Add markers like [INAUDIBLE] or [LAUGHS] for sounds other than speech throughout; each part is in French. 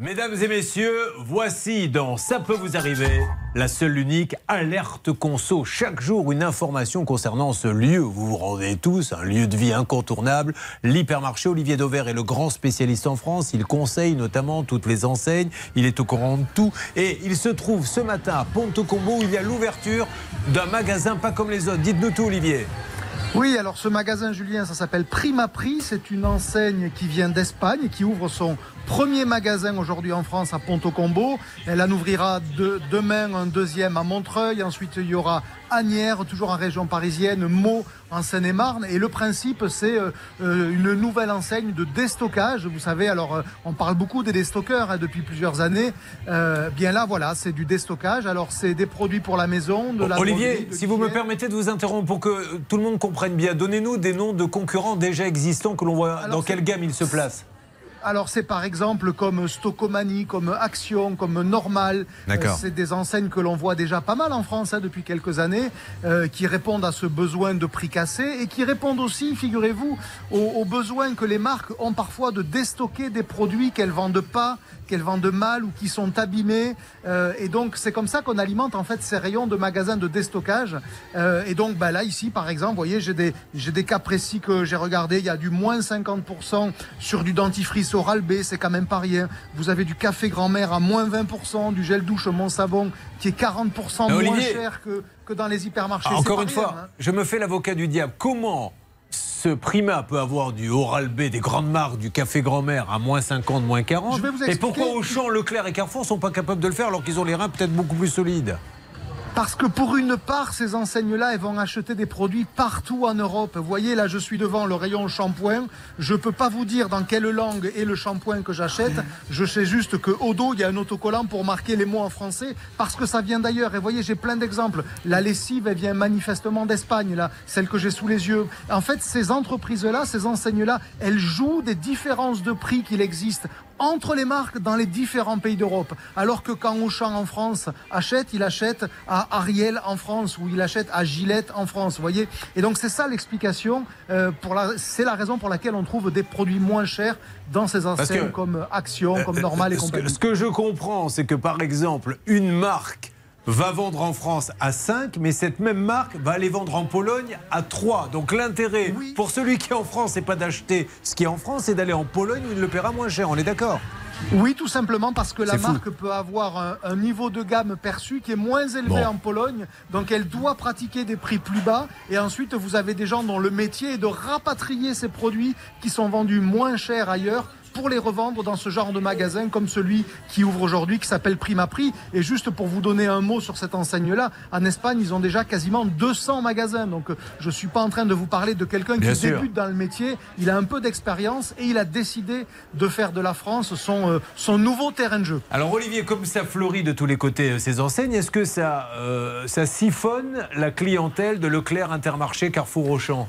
Mesdames et messieurs, voici dans Ça peut vous arriver la seule unique alerte conso. Chaque jour, une information concernant ce lieu. Vous vous rendez tous, un lieu de vie incontournable. L'hypermarché Olivier Dauvert est le grand spécialiste en France. Il conseille notamment toutes les enseignes. Il est au courant de tout. Et il se trouve ce matin à Ponto Combo où il y a l'ouverture d'un magasin pas comme les autres. Dites-nous tout, Olivier. Oui, alors ce magasin, Julien, ça s'appelle Prima Prix. C'est une enseigne qui vient d'Espagne, qui ouvre son premier magasin aujourd'hui en France à Ponto Combo. Elle en ouvrira demain un deuxième à Montreuil. Ensuite, il y aura Agnières, toujours en région parisienne, Meaux en Seine-et-Marne. Et le principe, c'est euh, euh, une nouvelle enseigne de déstockage. Vous savez, alors euh, on parle beaucoup des déstockeurs hein, depuis plusieurs années. bien là, voilà, c'est du déstockage. Alors c'est des produits pour la maison, de la Olivier, si vous me permettez de vous interrompre pour que tout le monde comprenne bien, donnez-nous des noms de concurrents déjà existants que l'on voit dans quelle gamme ils se placent. Alors c'est par exemple comme Stocomanie, comme Action, comme Normal. Euh, c'est des enseignes que l'on voit déjà pas mal en France hein, depuis quelques années, euh, qui répondent à ce besoin de prix cassé et qui répondent aussi, figurez-vous, aux, besoins que les marques ont parfois de déstocker des produits qu'elles vendent pas, qu'elles vendent mal ou qui sont abîmés. Euh, et donc c'est comme ça qu'on alimente en fait ces rayons de magasins de déstockage. et donc bah, là ici par exemple, vous voyez, j'ai des, j'ai des cas précis que j'ai regardé. Il y a du moins 50% sur du dentifrice Oral B, c'est quand même pas rien. Vous avez du café grand-mère à moins 20%, du gel douche Mon Savon qui est 40% moins cher que, que dans les hypermarchés. encore une fois, hein. je me fais l'avocat du diable. Comment ce Prima peut avoir du Oral B, des grandes marques, du café grand-mère à moins 50, moins 40 Et pourquoi Auchan, Leclerc et Carrefour sont pas capables de le faire alors qu'ils ont les reins peut-être beaucoup plus solides parce que pour une part, ces enseignes-là, elles vont acheter des produits partout en Europe. Vous voyez, là, je suis devant le rayon shampoing. Je ne peux pas vous dire dans quelle langue est le shampoing que j'achète. Je sais juste que au dos, il y a un autocollant pour marquer les mots en français parce que ça vient d'ailleurs. Et vous voyez, j'ai plein d'exemples. La lessive, elle vient manifestement d'Espagne, là, celle que j'ai sous les yeux. En fait, ces entreprises-là, ces enseignes-là, elles jouent des différences de prix qu'il existe entre les marques dans les différents pays d'Europe. Alors que quand Auchan en France achète, il achète à Ariel en France ou il achète à Gillette en France. Vous voyez Et donc c'est ça l'explication. Euh, c'est la raison pour laquelle on trouve des produits moins chers dans ces enseignes comme Action, euh, comme Normal et euh, compagnie. Ce que je comprends, c'est que par exemple, une marque va vendre en France à 5, mais cette même marque va aller vendre en Pologne à 3. Donc l'intérêt pour celui qui est en France, c'est pas d'acheter ce qui est en France, c'est d'aller en Pologne où il le paiera moins cher. On est d'accord? Oui, tout simplement parce que la marque peut avoir un, niveau de gamme perçu qui est moins élevé en Pologne, donc elle doit pratiquer des prix plus bas. Et ensuite, vous avez des gens dont le métier est de rapatrier ces produits qui sont vendus moins cher ailleurs pour les revendre dans ce genre de magasin comme celui qui ouvre aujourd'hui, qui s'appelle Prima Prix. Et juste pour vous donner un mot sur cette enseigne-là, en Espagne, ils ont déjà quasiment 200 magasins. Donc je ne suis pas en train de vous parler de quelqu'un qui débute dans le métier. Il a un peu d'expérience et il a décidé de faire de la France son, euh, son nouveau terrain de jeu. Alors Olivier, comme ça fleurit de tous les côtés euh, ces enseignes, est-ce que ça, euh, ça siphonne la clientèle de Leclerc, Intermarché, Carrefour, Auchan?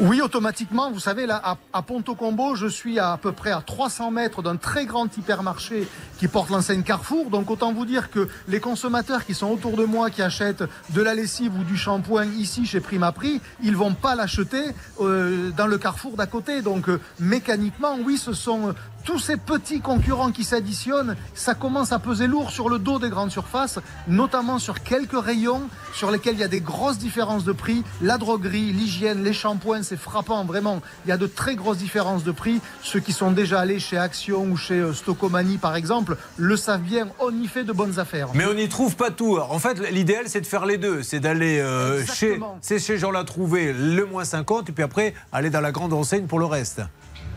Oui, automatiquement. Vous savez, là, à, à, Ponto Combo, je suis à, peu près à 300 mètres d'un très grand hypermarché qui porte l'enseigne Carrefour. Donc, autant vous dire que les consommateurs qui sont autour de moi, qui achètent de la lessive ou du shampoing ici chez Prima Prix, ils vont pas l'acheter euh, dans le Carrefour d'à côté. Donc, euh, mécaniquement, oui, ce sont tous ces petits concurrents qui s'additionnent, ça commence à peser lourd sur le dos des grandes surfaces, notamment sur quelques rayons sur lesquels il y a des grosses différences de prix. La droguerie, l'hygiène, les shampoings, c'est frappant, vraiment. Il y a de très grosses différences de prix. Ceux qui sont déjà allés chez Action ou chez euh, Stocomanie, par exemple, le savent bien. On y fait de bonnes affaires. Mais on n'y trouve pas tout. En fait, l'idéal, c'est de faire les deux. C'est d'aller euh, chez, c'est chez Jean l'a trouvé le moins 50 et puis après aller dans la grande enseigne pour le reste.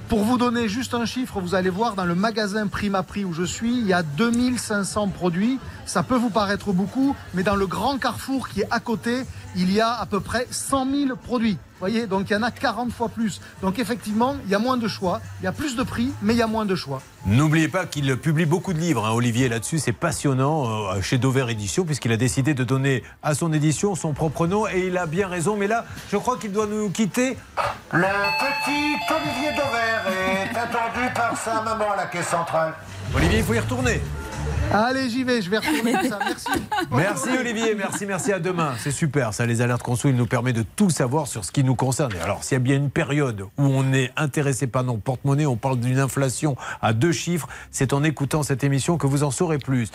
Pour vous donner juste un chiffre, vous allez voir dans le magasin Prima Prix où je suis, il y a 2500 produits. Ça peut vous paraître beaucoup, mais dans le grand carrefour qui est à côté, il y a à peu près 100 000 produits. Vous voyez, donc il y en a 40 fois plus. Donc effectivement, il y a moins de choix, il y a plus de prix, mais il y a moins de choix. N'oubliez pas qu'il publie beaucoup de livres, hein, Olivier, là-dessus. C'est passionnant euh, chez Dover Édition, puisqu'il a décidé de donner à son édition son propre nom, et il a bien raison. Mais là, je crois qu'il doit nous quitter. Le petit Olivier Dover est attendu par sa maman à la caisse centrale. Olivier, il faut y retourner. Allez, j'y vais, je vais retourner tout ça. Merci. [LAUGHS] Merci Olivier, merci, merci à demain. C'est super, ça, les alertes conso, il nous permet de tout savoir sur ce qui nous concerne. Et alors, s'il y a bien une période où on est intéressé par nos porte-monnaie, on parle d'une inflation à deux chiffres, c'est en écoutant cette émission que vous en saurez plus.